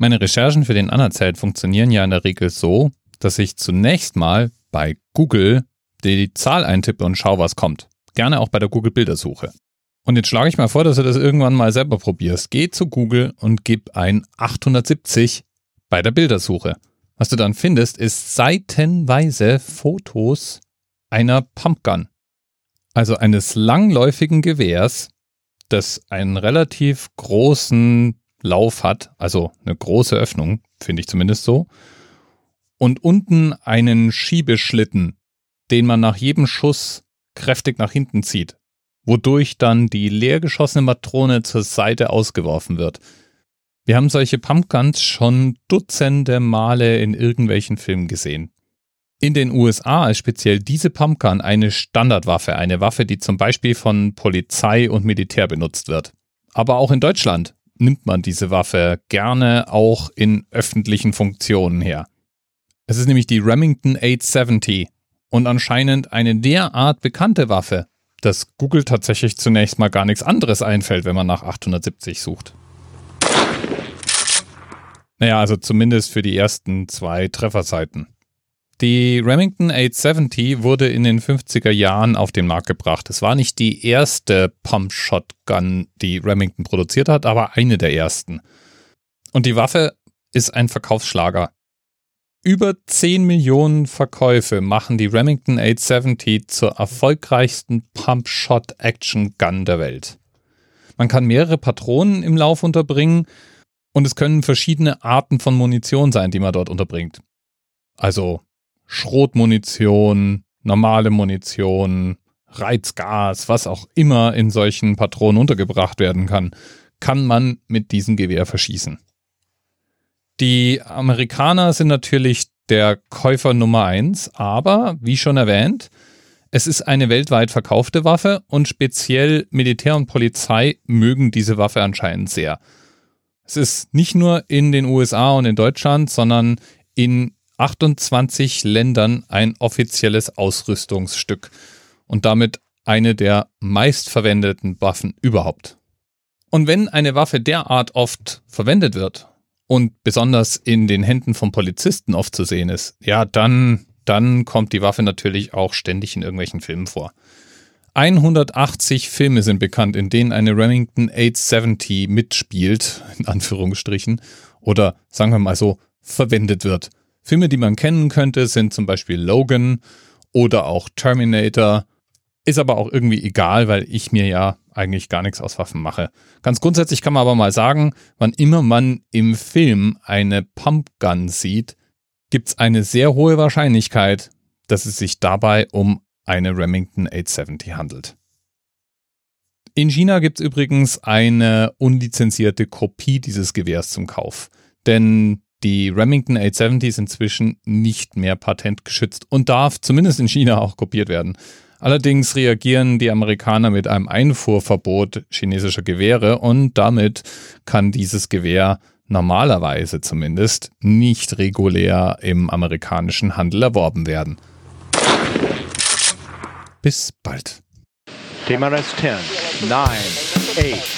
Meine Recherchen für den Anerzählt funktionieren ja in der Regel so, dass ich zunächst mal bei Google die Zahl eintippe und schaue, was kommt. Gerne auch bei der Google-Bildersuche. Und jetzt schlage ich mal vor, dass du das irgendwann mal selber probierst. Geh zu Google und gib ein 870 bei der Bildersuche. Was du dann findest, ist seitenweise Fotos einer Pumpgun. Also eines langläufigen Gewehrs, das einen relativ großen Lauf hat, also eine große Öffnung, finde ich zumindest so. Und unten einen Schiebeschlitten, den man nach jedem Schuss kräftig nach hinten zieht, wodurch dann die leer geschossene Matrone zur Seite ausgeworfen wird. Wir haben solche Pumpguns schon dutzende Male in irgendwelchen Filmen gesehen. In den USA ist speziell diese Pumpgun eine Standardwaffe, eine Waffe, die zum Beispiel von Polizei und Militär benutzt wird. Aber auch in Deutschland nimmt man diese Waffe gerne auch in öffentlichen Funktionen her. Es ist nämlich die Remington 870 und anscheinend eine derart bekannte Waffe, dass Google tatsächlich zunächst mal gar nichts anderes einfällt, wenn man nach 870 sucht. Naja, also zumindest für die ersten zwei Trefferseiten. Die Remington 870 wurde in den 50er Jahren auf den Markt gebracht. Es war nicht die erste Pump-Shotgun, die Remington produziert hat, aber eine der ersten. Und die Waffe ist ein Verkaufsschlager. Über 10 Millionen Verkäufe machen die Remington 870 zur erfolgreichsten Pump-Shot-Action-Gun der Welt. Man kann mehrere Patronen im Lauf unterbringen und es können verschiedene Arten von Munition sein, die man dort unterbringt. Also Schrotmunition, normale Munition, Reizgas, was auch immer in solchen Patronen untergebracht werden kann, kann man mit diesem Gewehr verschießen. Die Amerikaner sind natürlich der Käufer Nummer eins, aber wie schon erwähnt, es ist eine weltweit verkaufte Waffe und speziell Militär und Polizei mögen diese Waffe anscheinend sehr. Es ist nicht nur in den USA und in Deutschland, sondern in 28 Ländern ein offizielles Ausrüstungsstück und damit eine der meistverwendeten Waffen überhaupt. Und wenn eine Waffe derart oft verwendet wird und besonders in den Händen von Polizisten oft zu sehen ist, ja, dann, dann kommt die Waffe natürlich auch ständig in irgendwelchen Filmen vor. 180 Filme sind bekannt, in denen eine Remington 870 mitspielt, in Anführungsstrichen, oder sagen wir mal so, verwendet wird. Filme, die man kennen könnte, sind zum Beispiel Logan oder auch Terminator. Ist aber auch irgendwie egal, weil ich mir ja eigentlich gar nichts aus Waffen mache. Ganz grundsätzlich kann man aber mal sagen, wann immer man im Film eine Pumpgun sieht, gibt es eine sehr hohe Wahrscheinlichkeit, dass es sich dabei um eine Remington 870 handelt. In China gibt es übrigens eine unlizenzierte Kopie dieses Gewehrs zum Kauf. Denn die Remington 870 ist inzwischen nicht mehr patentgeschützt und darf zumindest in China auch kopiert werden. Allerdings reagieren die Amerikaner mit einem Einfuhrverbot chinesischer Gewehre und damit kann dieses Gewehr normalerweise zumindest nicht regulär im amerikanischen Handel erworben werden. Bis bald. TMRS 10, 9, 8.